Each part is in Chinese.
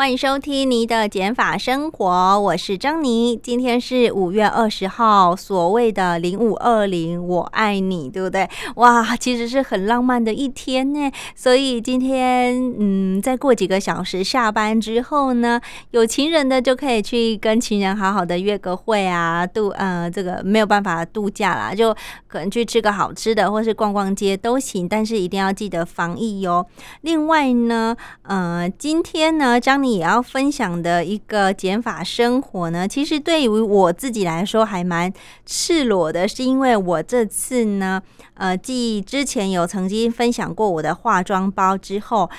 欢迎收听你的减法生活，我是张妮。今天是五月二十号，所谓的零五二零，我爱你，对不对？哇，其实是很浪漫的一天呢。所以今天，嗯，再过几个小时下班之后呢，有情人的就可以去跟情人好好的约个会啊，度呃这个没有办法度假啦，就可能去吃个好吃的，或是逛逛街都行，但是一定要记得防疫哟。另外呢，呃，今天呢，张妮。也要分享的一个减法生活呢，其实对于我自己来说还蛮赤裸的，是因为我这次呢，呃，继之前有曾经分享过我的化妆包之后，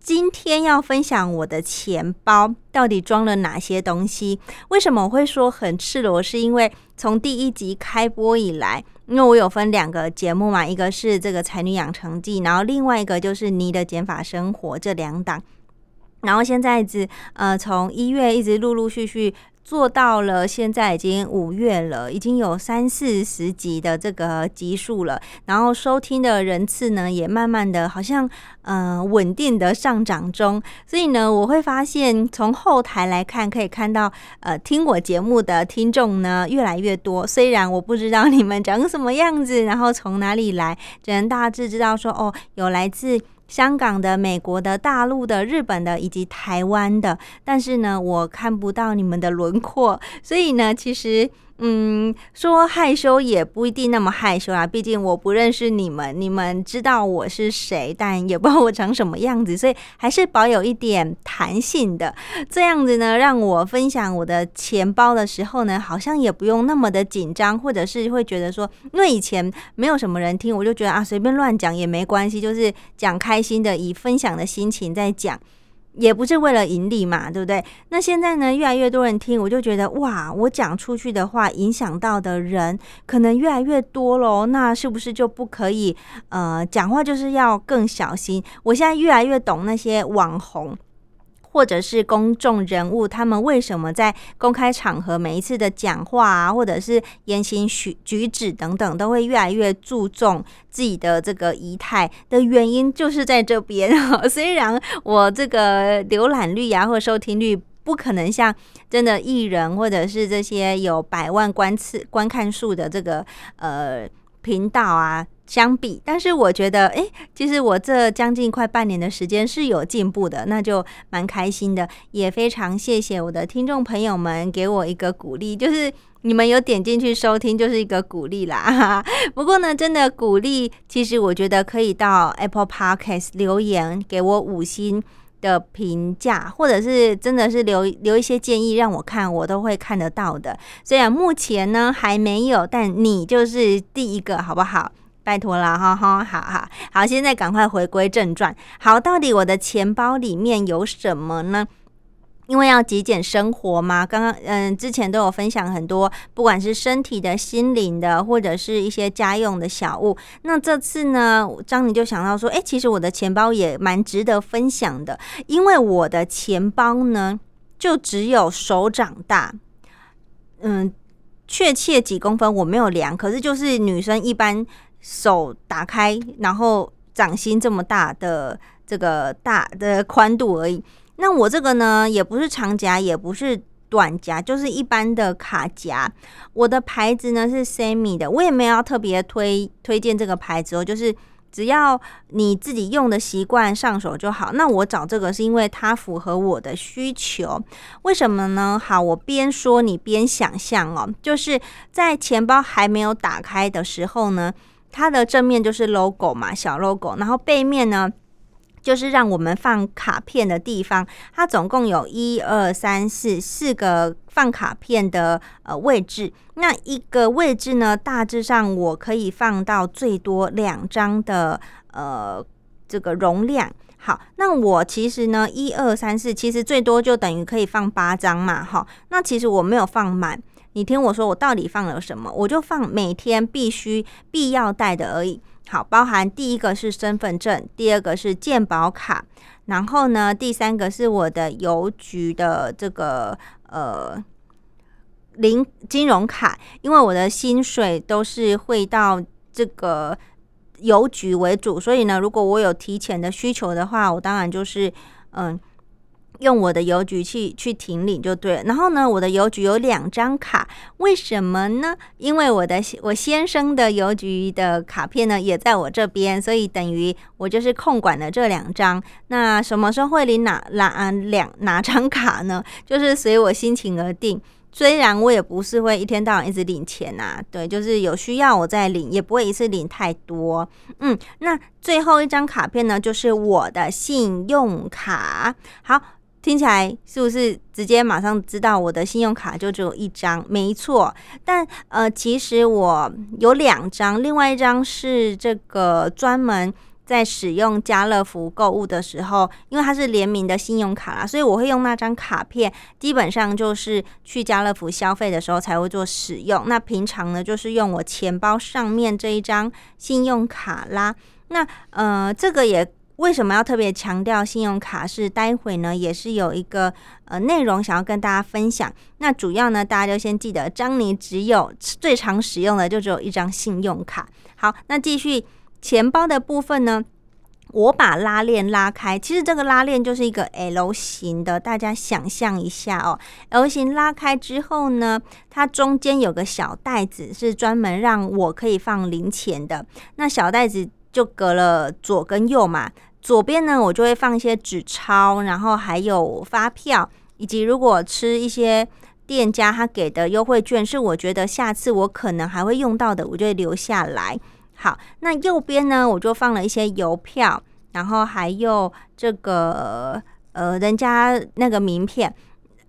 今天要分享我的钱包到底装了哪些东西。为什么我会说很赤裸？是因为从第一集开播以来，因为我有分两个节目嘛，一个是这个才女养成记，然后另外一个就是你的减法生活这两档。然后现在子呃，从一月一直陆陆续续做到了，现在已经五月了，已经有三四十集的这个集数了。然后收听的人次呢，也慢慢的好像呃稳定的上涨中。所以呢，我会发现从后台来看，可以看到呃听我节目的听众呢越来越多。虽然我不知道你们长什么样子，然后从哪里来，只能大致知道说哦，有来自。香港的、美国的、大陆的、日本的以及台湾的，但是呢，我看不到你们的轮廓，所以呢，其实。嗯，说害羞也不一定那么害羞啊，毕竟我不认识你们，你们知道我是谁，但也不知道我长什么样子，所以还是保有一点弹性的。这样子呢，让我分享我的钱包的时候呢，好像也不用那么的紧张，或者是会觉得说，因为以前没有什么人听，我就觉得啊，随便乱讲也没关系，就是讲开心的，以分享的心情在讲。也不是为了盈利嘛，对不对？那现在呢，越来越多人听，我就觉得哇，我讲出去的话，影响到的人可能越来越多喽。那是不是就不可以？呃，讲话就是要更小心。我现在越来越懂那些网红。或者是公众人物，他们为什么在公开场合每一次的讲话啊，或者是言行举举止等等，都会越来越注重自己的这个仪态的原因，就是在这边。虽然我这个浏览率啊，或收听率不可能像真的艺人，或者是这些有百万观次观看数的这个呃频道啊。相比，但是我觉得，哎，其实我这将近快半年的时间是有进步的，那就蛮开心的，也非常谢谢我的听众朋友们给我一个鼓励，就是你们有点进去收听，就是一个鼓励啦。不过呢，真的鼓励，其实我觉得可以到 Apple Podcast 留言给我五星的评价，或者是真的是留留一些建议让我看，我都会看得到的。虽然目前呢还没有，但你就是第一个，好不好？拜托了，哈哈，好好好，现在赶快回归正传。好，到底我的钱包里面有什么呢？因为要极简生活嘛，刚刚嗯，之前都有分享很多，不管是身体的、心灵的，或者是一些家用的小物。那这次呢，张妮就想到说，哎，其实我的钱包也蛮值得分享的，因为我的钱包呢，就只有手掌大，嗯，确切几公分我没有量，可是就是女生一般。手打开，然后掌心这么大的这个大的宽度而已。那我这个呢，也不是长夹，也不是短夹，就是一般的卡夹。我的牌子呢是 Semi 的，我也没有特别推推荐这个牌子哦，就是只要你自己用的习惯上手就好。那我找这个是因为它符合我的需求。为什么呢？好，我边说你边想象哦，就是在钱包还没有打开的时候呢。它的正面就是 logo 嘛，小 logo，然后背面呢，就是让我们放卡片的地方。它总共有一二三四四个放卡片的呃位置。那一个位置呢，大致上我可以放到最多两张的呃这个容量。好，那我其实呢，一二三四，其实最多就等于可以放八张嘛，哈。那其实我没有放满，你听我说，我到底放了什么？我就放每天必须必要带的而已。好，包含第一个是身份证，第二个是健保卡，然后呢，第三个是我的邮局的这个呃零金融卡，因为我的薪水都是汇到这个。邮局为主，所以呢，如果我有提前的需求的话，我当然就是嗯，用我的邮局去去停领就对了。然后呢，我的邮局有两张卡，为什么呢？因为我的我先生的邮局的卡片呢也在我这边，所以等于我就是控管了这两张。那什么时候会领哪哪两哪张卡呢？就是随我心情而定。虽然我也不是会一天到晚一直领钱呐，对，就是有需要我再领，也不会一次领太多。嗯，那最后一张卡片呢，就是我的信用卡。好，听起来是不是直接马上知道我的信用卡就只有一张？没错，但呃，其实我有两张，另外一张是这个专门。在使用家乐福购物的时候，因为它是联名的信用卡啦，所以我会用那张卡片。基本上就是去家乐福消费的时候才会做使用。那平常呢，就是用我钱包上面这一张信用卡啦。那呃，这个也为什么要特别强调信用卡？是待会呢，也是有一个呃内容想要跟大家分享。那主要呢，大家就先记得，张妮只有最常使用的就只有一张信用卡。好，那继续。钱包的部分呢，我把拉链拉开，其实这个拉链就是一个 L 型的，大家想象一下哦。L 型拉开之后呢，它中间有个小袋子，是专门让我可以放零钱的。那小袋子就隔了左跟右嘛，左边呢我就会放一些纸钞，然后还有发票，以及如果吃一些店家他给的优惠券，是我觉得下次我可能还会用到的，我就会留下来。好，那右边呢，我就放了一些邮票，然后还有这个呃，人家那个名片。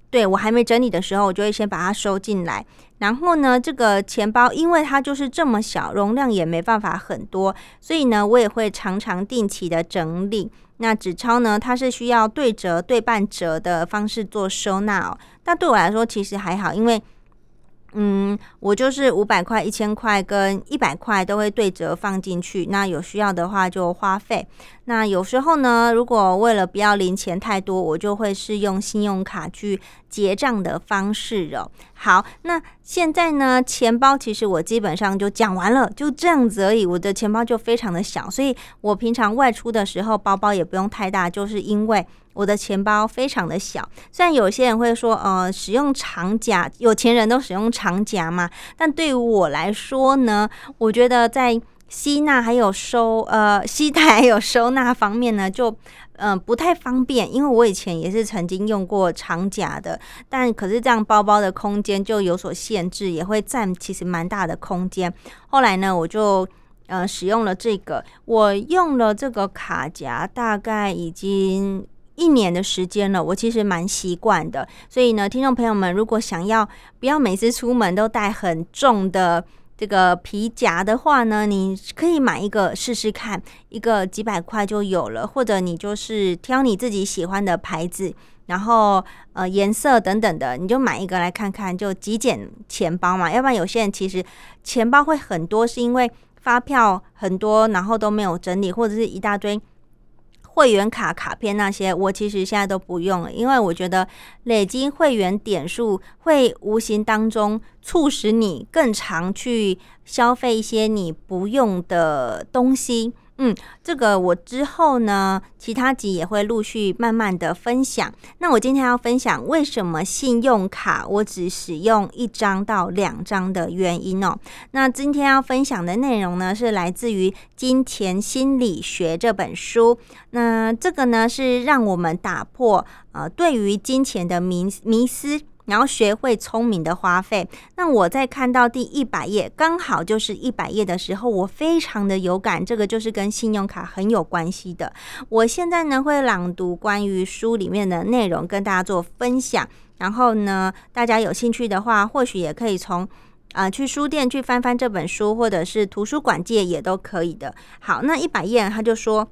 对我还没整理的时候，我就会先把它收进来。然后呢，这个钱包因为它就是这么小，容量也没办法很多，所以呢，我也会常常定期的整理。那纸钞呢，它是需要对折、对半折的方式做收纳哦。那对我来说，其实还好，因为。嗯，我就是五百块、一千块跟一百块都会对折放进去。那有需要的话就花费。那有时候呢，如果为了不要零钱太多，我就会是用信用卡去结账的方式哦。好，那现在呢，钱包其实我基本上就讲完了，就这样子而已。我的钱包就非常的小，所以我平常外出的时候，包包也不用太大，就是因为我的钱包非常的小。虽然有些人会说，呃，使用长夹，有钱人都使用长夹嘛，但对于我来说呢，我觉得在吸纳还有收呃吸带还有收纳方面呢，就嗯不太方便，因为我以前也是曾经用过长夹的，但可是这样包包的空间就有所限制，也会占其实蛮大的空间。后来呢，我就呃使用了这个，我用了这个卡夹大概已经一年的时间了，我其实蛮习惯的。所以呢，听众朋友们如果想要不要每次出门都带很重的。这个皮夹的话呢，你可以买一个试试看，一个几百块就有了，或者你就是挑你自己喜欢的牌子，然后呃颜色等等的，你就买一个来看看，就极简钱包嘛。要不然有些人其实钱包会很多，是因为发票很多，然后都没有整理，或者是一大堆。会员卡卡片那些，我其实现在都不用了，因为我觉得累积会员点数会无形当中促使你更常去消费一些你不用的东西。嗯，这个我之后呢，其他集也会陆续慢慢的分享。那我今天要分享为什么信用卡我只使用一张到两张的原因哦。那今天要分享的内容呢，是来自于《金钱心理学》这本书。那这个呢，是让我们打破呃对于金钱的迷迷思。然后学会聪明的花费。那我在看到第一百页，刚好就是一百页的时候，我非常的有感。这个就是跟信用卡很有关系的。我现在呢会朗读关于书里面的内容，跟大家做分享。然后呢，大家有兴趣的话，或许也可以从啊去书店去翻翻这本书，或者是图书馆借也都可以的。好，那一百页他就说。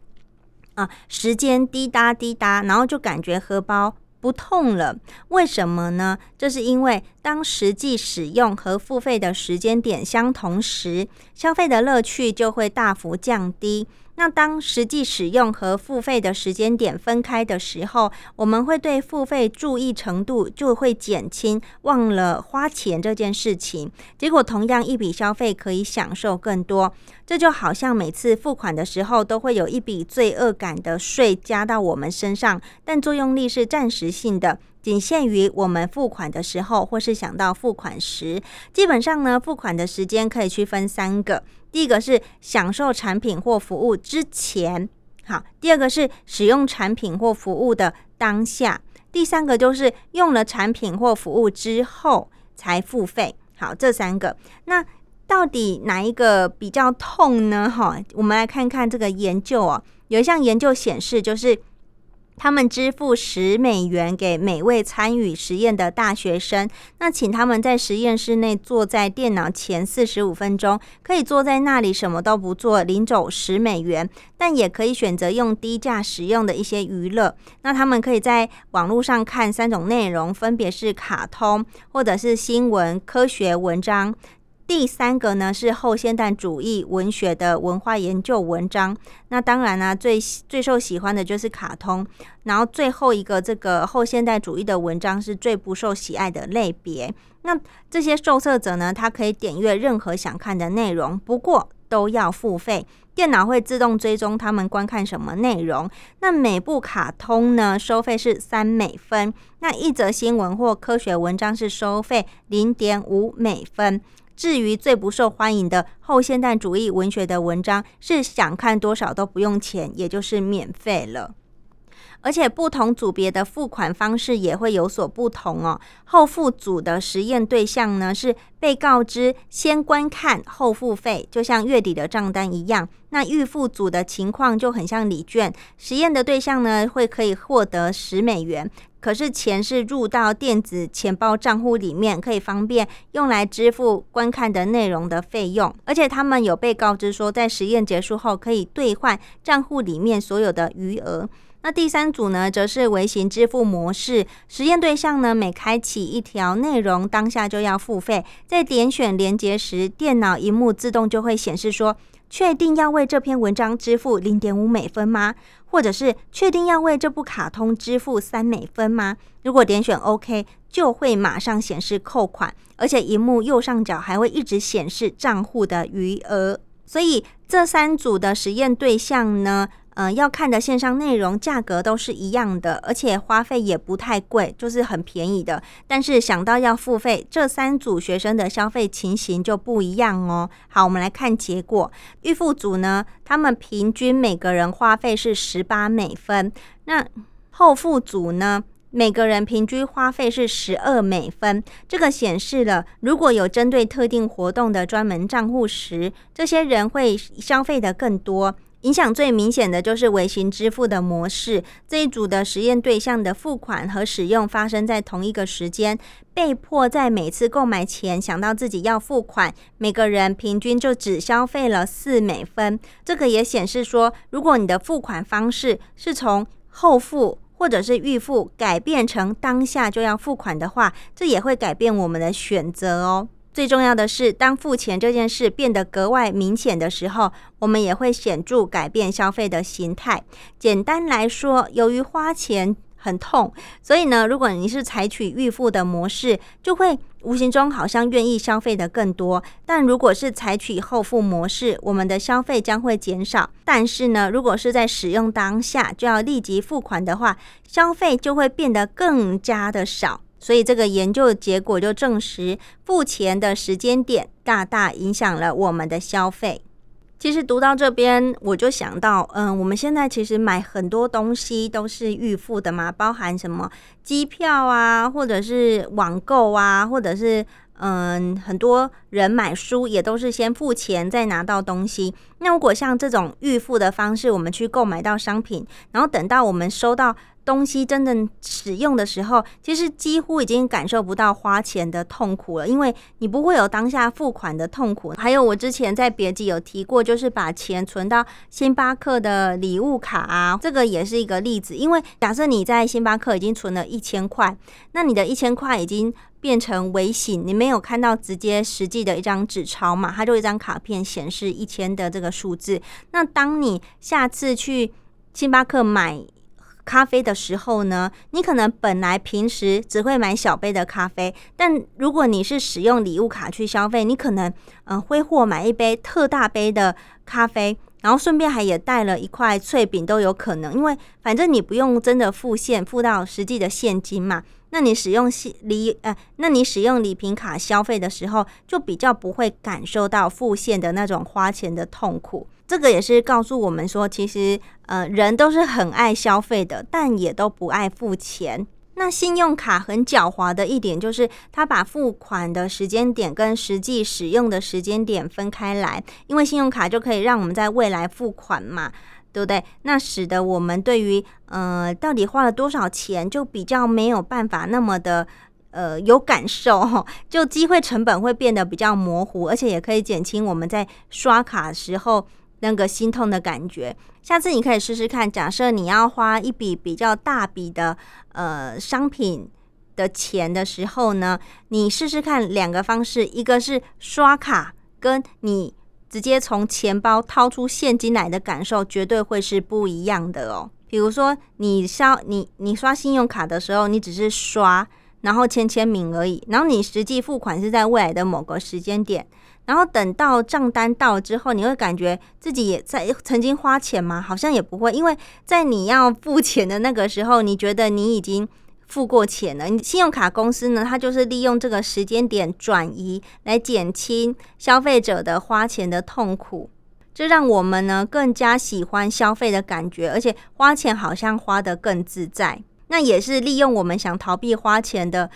啊，时间滴答滴答，然后就感觉荷包不痛了。为什么呢？这是因为当实际使用和付费的时间点相同时，消费的乐趣就会大幅降低。那当实际使用和付费的时间点分开的时候，我们会对付费注意程度就会减轻，忘了花钱这件事情。结果同样一笔消费可以享受更多，这就好像每次付款的时候都会有一笔罪恶感的税加到我们身上，但作用力是暂时性的。仅限于我们付款的时候，或是想到付款时。基本上呢，付款的时间可以区分三个：第一个是享受产品或服务之前，好；第二个是使用产品或服务的当下；第三个就是用了产品或服务之后才付费。好，这三个，那到底哪一个比较痛呢？哈，我们来看看这个研究哦。有一项研究显示，就是。他们支付十美元给每位参与实验的大学生，那请他们在实验室内坐在电脑前四十五分钟，可以坐在那里什么都不做，领走十美元，但也可以选择用低价使用的一些娱乐。那他们可以在网络上看三种内容，分别是卡通或者是新闻、科学文章。第三个呢是后现代主义文学的文化研究文章，那当然呢最最受喜欢的就是卡通，然后最后一个这个后现代主义的文章是最不受喜爱的类别。那这些受测者呢，他可以点阅任何想看的内容，不过都要付费。电脑会自动追踪他们观看什么内容。那每部卡通呢收费是三美分，那一则新闻或科学文章是收费零点五美分。至于最不受欢迎的后现代主义文学的文章，是想看多少都不用钱，也就是免费了。而且不同组别的付款方式也会有所不同哦。后付组的实验对象呢是被告知先观看后付费，就像月底的账单一样。那预付组的情况就很像礼券，实验的对象呢会可以获得十美元，可是钱是入到电子钱包账户里面，可以方便用来支付观看的内容的费用。而且他们有被告知说，在实验结束后可以兑换账户里面所有的余额。那第三组呢，则是微型支付模式。实验对象呢，每开启一条内容，当下就要付费。在点选连接时，电脑荧幕自动就会显示说：“确定要为这篇文章支付零点五美分吗？”或者是“确定要为这部卡通支付三美分吗？”如果点选 OK，就会马上显示扣款，而且荧幕右上角还会一直显示账户的余额。所以这三组的实验对象呢？嗯，要看的线上内容价格都是一样的，而且花费也不太贵，就是很便宜的。但是想到要付费，这三组学生的消费情形就不一样哦。好，我们来看结果。预付组呢，他们平均每个人花费是十八美分。那后付组呢，每个人平均花费是十二美分。这个显示了，如果有针对特定活动的专门账户时，这些人会消费的更多。影响最明显的就是微型支付的模式，这一组的实验对象的付款和使用发生在同一个时间，被迫在每次购买前想到自己要付款，每个人平均就只消费了四美分。这个也显示说，如果你的付款方式是从后付或者是预付改变成当下就要付款的话，这也会改变我们的选择哦。最重要的是，当付钱这件事变得格外明显的时候，我们也会显著改变消费的形态。简单来说，由于花钱很痛，所以呢，如果你是采取预付的模式，就会无形中好像愿意消费的更多。但如果是采取后付模式，我们的消费将会减少。但是呢，如果是在使用当下就要立即付款的话，消费就会变得更加的少。所以这个研究结果就证实，付钱的时间点大大影响了我们的消费。其实读到这边，我就想到，嗯，我们现在其实买很多东西都是预付的嘛，包含什么机票啊，或者是网购啊，或者是嗯，很多人买书也都是先付钱再拿到东西。那如果像这种预付的方式，我们去购买到商品，然后等到我们收到东西真正使用的时候，其实几乎已经感受不到花钱的痛苦了，因为你不会有当下付款的痛苦。还有我之前在别集有提过，就是把钱存到星巴克的礼物卡啊，这个也是一个例子。因为假设你在星巴克已经存了一千块，那你的一千块已经。变成微信，你没有看到直接实际的一张纸钞嘛？它就一张卡片显示一千的这个数字。那当你下次去星巴克买咖啡的时候呢，你可能本来平时只会买小杯的咖啡，但如果你是使用礼物卡去消费，你可能嗯挥霍买一杯特大杯的咖啡，然后顺便还也带了一块脆饼都有可能，因为反正你不用真的付现付到实际的现金嘛。那你使用礼呃，那你使用礼品卡消费的时候，就比较不会感受到付现的那种花钱的痛苦。这个也是告诉我们说，其实呃，人都是很爱消费的，但也都不爱付钱。那信用卡很狡猾的一点就是，它把付款的时间点跟实际使用的时间点分开来，因为信用卡就可以让我们在未来付款嘛。对不对？那使得我们对于呃到底花了多少钱，就比较没有办法那么的呃有感受，就机会成本会变得比较模糊，而且也可以减轻我们在刷卡时候那个心痛的感觉。下次你可以试试看，假设你要花一笔比较大笔的呃商品的钱的时候呢，你试试看两个方式，一个是刷卡，跟你。直接从钱包掏出现金来的感受，绝对会是不一样的哦。比如说，你刷你你刷信用卡的时候，你只是刷，然后签签名而已。然后你实际付款是在未来的某个时间点，然后等到账单到之后，你会感觉自己也在曾经花钱吗？好像也不会，因为在你要付钱的那个时候，你觉得你已经。付过钱了，信用卡公司呢，它就是利用这个时间点转移来减轻消费者的花钱的痛苦，这让我们呢更加喜欢消费的感觉，而且花钱好像花得更自在。那也是利用我们想逃避花钱的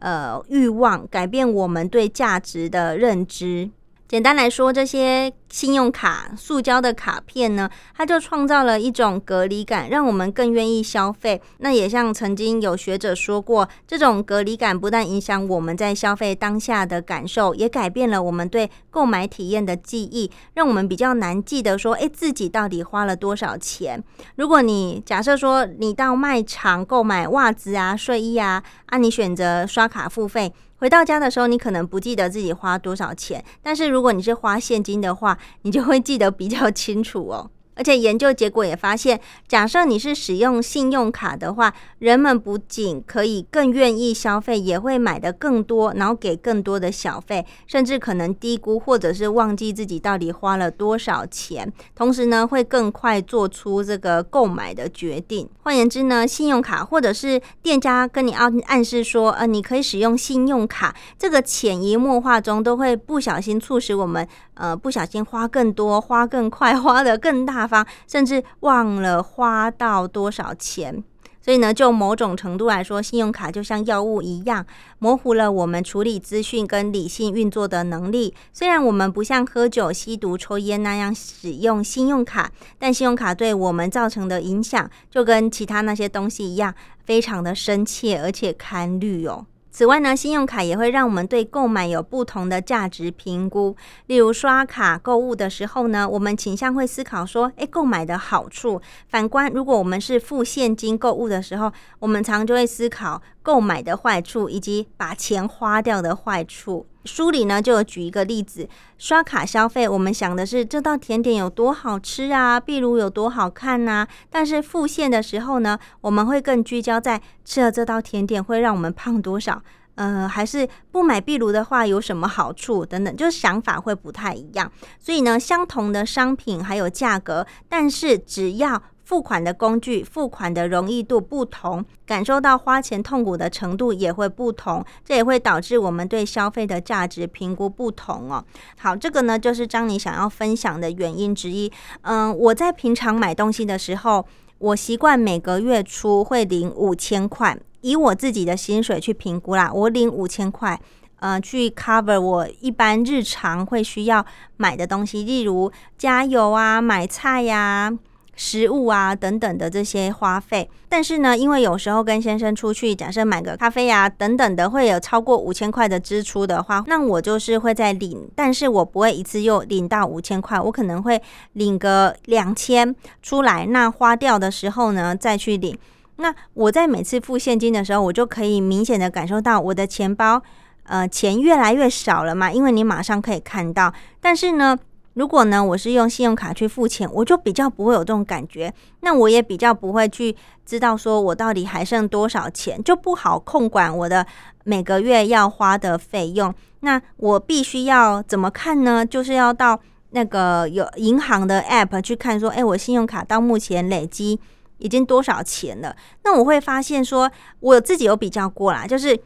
呃欲望，改变我们对价值的认知。简单来说，这些。信用卡、塑胶的卡片呢，它就创造了一种隔离感，让我们更愿意消费。那也像曾经有学者说过，这种隔离感不但影响我们在消费当下的感受，也改变了我们对购买体验的记忆，让我们比较难记得说，诶，自己到底花了多少钱。如果你假设说你到卖场购买袜子啊、睡衣啊，啊，你选择刷卡付费，回到家的时候，你可能不记得自己花多少钱，但是如果你是花现金的话，你就会记得比较清楚哦。而且研究结果也发现，假设你是使用信用卡的话，人们不仅可以更愿意消费，也会买的更多，然后给更多的小费，甚至可能低估或者是忘记自己到底花了多少钱。同时呢，会更快做出这个购买的决定。换言之呢，信用卡或者是店家跟你暗暗示说，呃，你可以使用信用卡，这个潜移默化中都会不小心促使我们，呃，不小心花更多、花更快、花的更大。方甚至忘了花到多少钱，所以呢，就某种程度来说，信用卡就像药物一样，模糊了我们处理资讯跟理性运作的能力。虽然我们不像喝酒、吸毒、抽烟那样使用信用卡，但信用卡对我们造成的影响，就跟其他那些东西一样，非常的深切而且堪虑哦。此外呢，信用卡也会让我们对购买有不同的价值评估。例如刷卡购物的时候呢，我们倾向会思考说，诶，购买的好处。反观，如果我们是付现金购物的时候，我们常就会思考购买的坏处以及把钱花掉的坏处。书里呢就有举一个例子，刷卡消费，我们想的是这道甜点有多好吃啊，壁炉有多好看呐。但是付现的时候呢，我们会更聚焦在吃了这道甜点会让我们胖多少，呃，还是不买壁炉的话有什么好处等等，就是想法会不太一样。所以呢，相同的商品还有价格，但是只要付款的工具、付款的容易度不同，感受到花钱痛苦的程度也会不同，这也会导致我们对消费的价值评估不同哦。好，这个呢就是张你想要分享的原因之一。嗯，我在平常买东西的时候，我习惯每个月初会领五千块，以我自己的薪水去评估啦，我领五千块。呃去 cover 我一般日常会需要买的东西，例如加油啊、买菜呀。食物啊等等的这些花费，但是呢，因为有时候跟先生出去，假设买个咖啡呀等等的，会有超过五千块的支出的话，那我就是会在领，但是我不会一次又领到五千块，我可能会领个两千出来，那花掉的时候呢再去领。那我在每次付现金的时候，我就可以明显的感受到我的钱包，呃，钱越来越少了嘛，因为你马上可以看到，但是呢。如果呢，我是用信用卡去付钱，我就比较不会有这种感觉。那我也比较不会去知道说我到底还剩多少钱，就不好控管我的每个月要花的费用。那我必须要怎么看呢？就是要到那个有银行的 App 去看，说，哎，我信用卡到目前累积已经多少钱了？那我会发现说，我自己有比较过啦，就是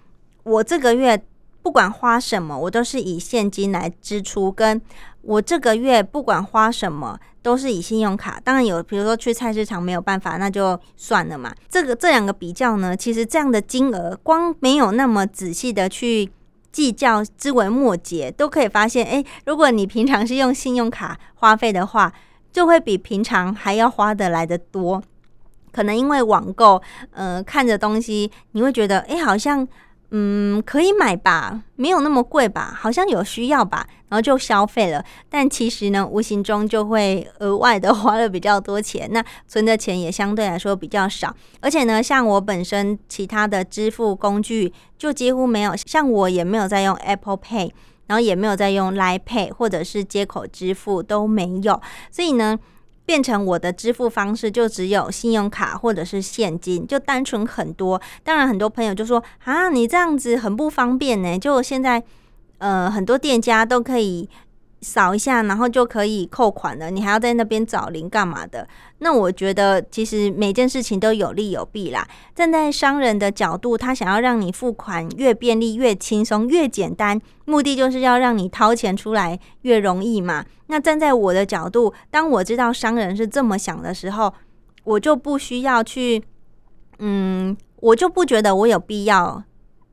我这个月不管花什么，我都是以现金来支出跟。我这个月不管花什么，都是以信用卡。当然有，比如说去菜市场没有办法，那就算了嘛。这个这两个比较呢，其实这样的金额，光没有那么仔细的去计较枝微末节，都可以发现，诶，如果你平常是用信用卡花费的话，就会比平常还要花的来的多。可能因为网购，呃，看着东西，你会觉得，诶，好像。嗯，可以买吧，没有那么贵吧，好像有需要吧，然后就消费了。但其实呢，无形中就会额外的 花了比较多钱，那存的钱也相对来说比较少。而且呢，像我本身其他的支付工具就几乎没有，像我也没有在用 Apple Pay，然后也没有在用 Line Pay 或者是接口支付都没有，所以呢。变成我的支付方式就只有信用卡或者是现金，就单纯很多。当然，很多朋友就说啊，你这样子很不方便呢。就现在，呃，很多店家都可以扫一下，然后就可以扣款了。你还要在那边找零干嘛的？那我觉得其实每件事情都有利有弊啦。站在商人的角度，他想要让你付款越便利、越轻松、越简单，目的就是要让你掏钱出来越容易嘛。那站在我的角度，当我知道商人是这么想的时候，我就不需要去，嗯，我就不觉得我有必要。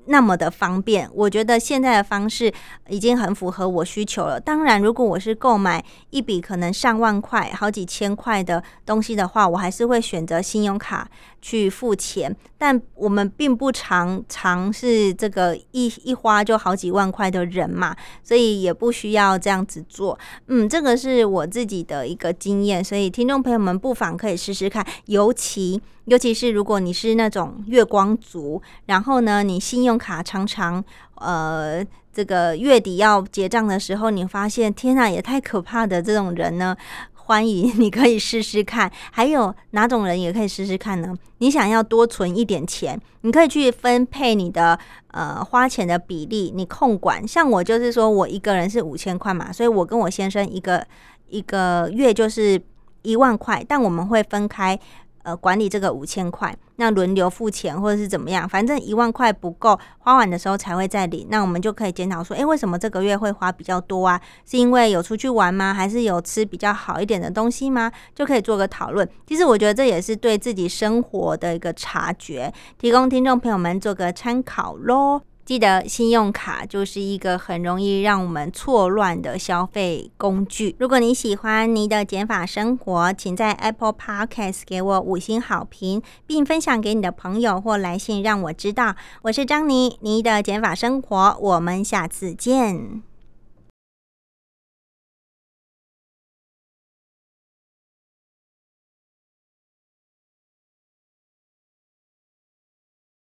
那么的方便，我觉得现在的方式已经很符合我需求了。当然，如果我是购买一笔可能上万块、好几千块的东西的话，我还是会选择信用卡去付钱。但我们并不常常是这个一一花就好几万块的人嘛，所以也不需要这样子做。嗯，这个是我自己的一个经验，所以听众朋友们不妨可以试试看，尤其。尤其是如果你是那种月光族，然后呢，你信用卡常常呃，这个月底要结账的时候，你发现天呐，也太可怕的这种人呢，欢迎你可以试试看。还有哪种人也可以试试看呢？你想要多存一点钱，你可以去分配你的呃花钱的比例，你控管。像我就是说我一个人是五千块嘛，所以我跟我先生一个一个月就是一万块，但我们会分开。呃，管理这个五千块，那轮流付钱或者是怎么样，反正一万块不够，花完的时候才会再领。那我们就可以检讨说，诶，为什么这个月会花比较多啊？是因为有出去玩吗？还是有吃比较好一点的东西吗？就可以做个讨论。其实我觉得这也是对自己生活的一个察觉，提供听众朋友们做个参考喽。记得信用卡就是一个很容易让我们错乱的消费工具。如果你喜欢你的减法生活，请在 Apple Podcast 给我五星好评，并分享给你的朋友或来信让我知道。我是张妮，你的减法生活，我们下次见。